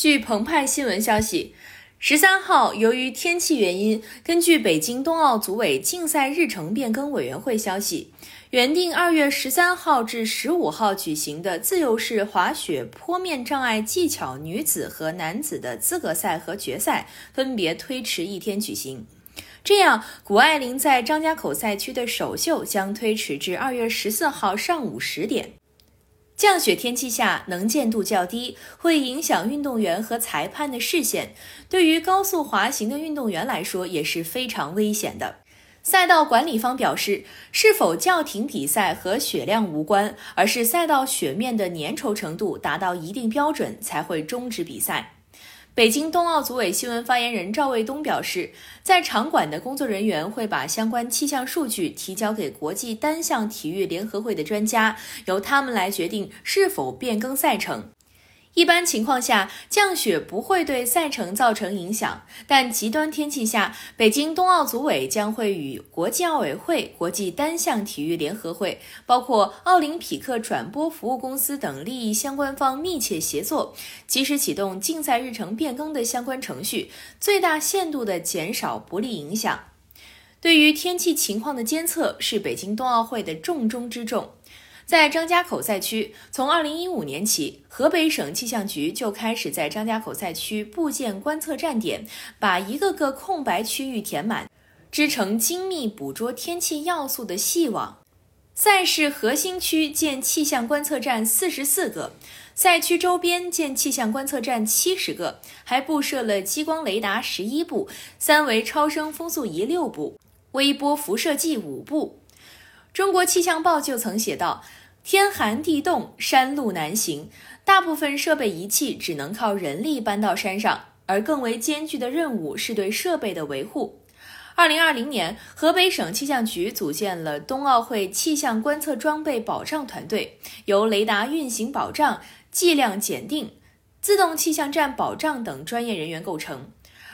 据澎湃新闻消息，十三号由于天气原因，根据北京冬奥组委竞赛日程变更委员会消息，原定二月十三号至十五号举行的自由式滑雪坡面障碍技巧女子和男子的资格赛和决赛分别推迟一天举行。这样，谷爱凌在张家口赛区的首秀将推迟至二月十四号上午十点。降雪天气下，能见度较低，会影响运动员和裁判的视线。对于高速滑行的运动员来说，也是非常危险的。赛道管理方表示，是否叫停比赛和雪量无关，而是赛道雪面的粘稠程度达到一定标准才会终止比赛。北京冬奥组委新闻发言人赵卫东表示，在场馆的工作人员会把相关气象数据提交给国际单项体育联合会的专家，由他们来决定是否变更赛程。一般情况下，降雪不会对赛程造成影响，但极端天气下，北京冬奥组委将会与国际奥委会、国际单项体育联合会，包括奥林匹克转播服务公司等利益相关方密切协作，及时启动竞赛日程变更的相关程序，最大限度地减少不利影响。对于天气情况的监测，是北京冬奥会的重中之重。在张家口赛区，从2015年起，河北省气象局就开始在张家口赛区布建观测站点，把一个个空白区域填满，织成精密捕捉天气要素的细网。赛事核心区建气象观测站四十四个，赛区周边建气象观测站七十个，还布设了激光雷达十一部、三维超声风速仪六部、微波辐射计五部。中国气象报就曾写道。天寒地冻，山路难行，大部分设备仪器只能靠人力搬到山上，而更为艰巨的任务是对设备的维护。二零二零年，河北省气象局组建了冬奥会气象观测装备保障团队，由雷达运行保障、计量检定、自动气象站保障等专业人员构成。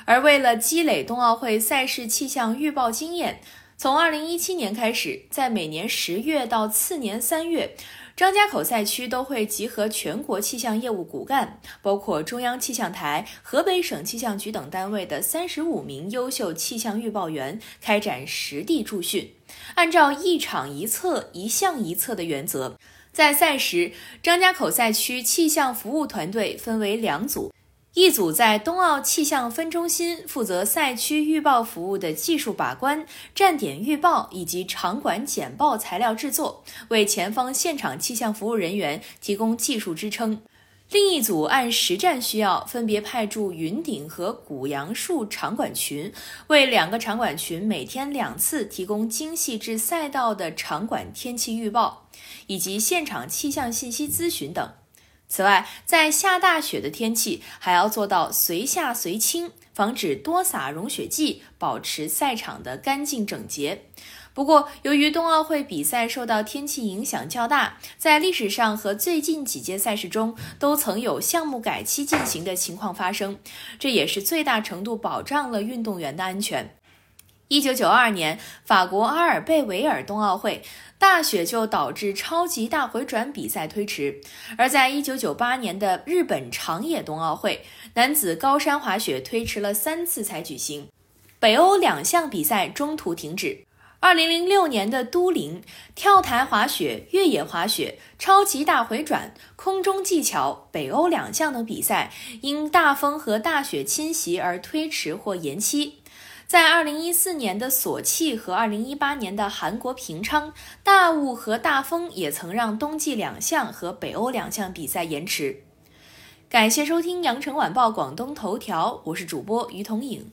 而为了积累冬奥会赛事气象预报经验，从二零一七年开始，在每年十月到次年三月，张家口赛区都会集合全国气象业务骨干，包括中央气象台、河北省气象局等单位的三十五名优秀气象预报员，开展实地驻训。按照一场一测、一项一测的原则，在赛时，张家口赛区气象服务团队分为两组。一组在冬奥气象分中心负责赛区预报服务的技术把关、站点预报以及场馆简报材料制作，为前方现场气象服务人员提供技术支撑；另一组按实战需要，分别派驻云顶和古杨树场馆群，为两个场馆群每天两次提供精细至赛道的场馆天气预报以及现场气象信息咨询等。此外，在下大雪的天气，还要做到随下随清，防止多洒融雪剂，保持赛场的干净整洁。不过，由于冬奥会比赛受到天气影响较大，在历史上和最近几届赛事中，都曾有项目改期进行的情况发生，这也是最大程度保障了运动员的安全。一九九二年，法国阿尔贝维尔冬奥会大雪就导致超级大回转比赛推迟；而在一九九八年的日本长野冬奥会，男子高山滑雪推迟了三次才举行，北欧两项比赛中途停止。二零零六年的都灵跳台滑雪、越野滑雪、超级大回转、空中技巧北欧两项等比赛因大风和大雪侵袭而推迟或延期。在二零一四年的索契和二零一八年的韩国平昌，大雾和大风也曾让冬季两项和北欧两项比赛延迟。感谢收听羊城晚报广东头条，我是主播于彤颖。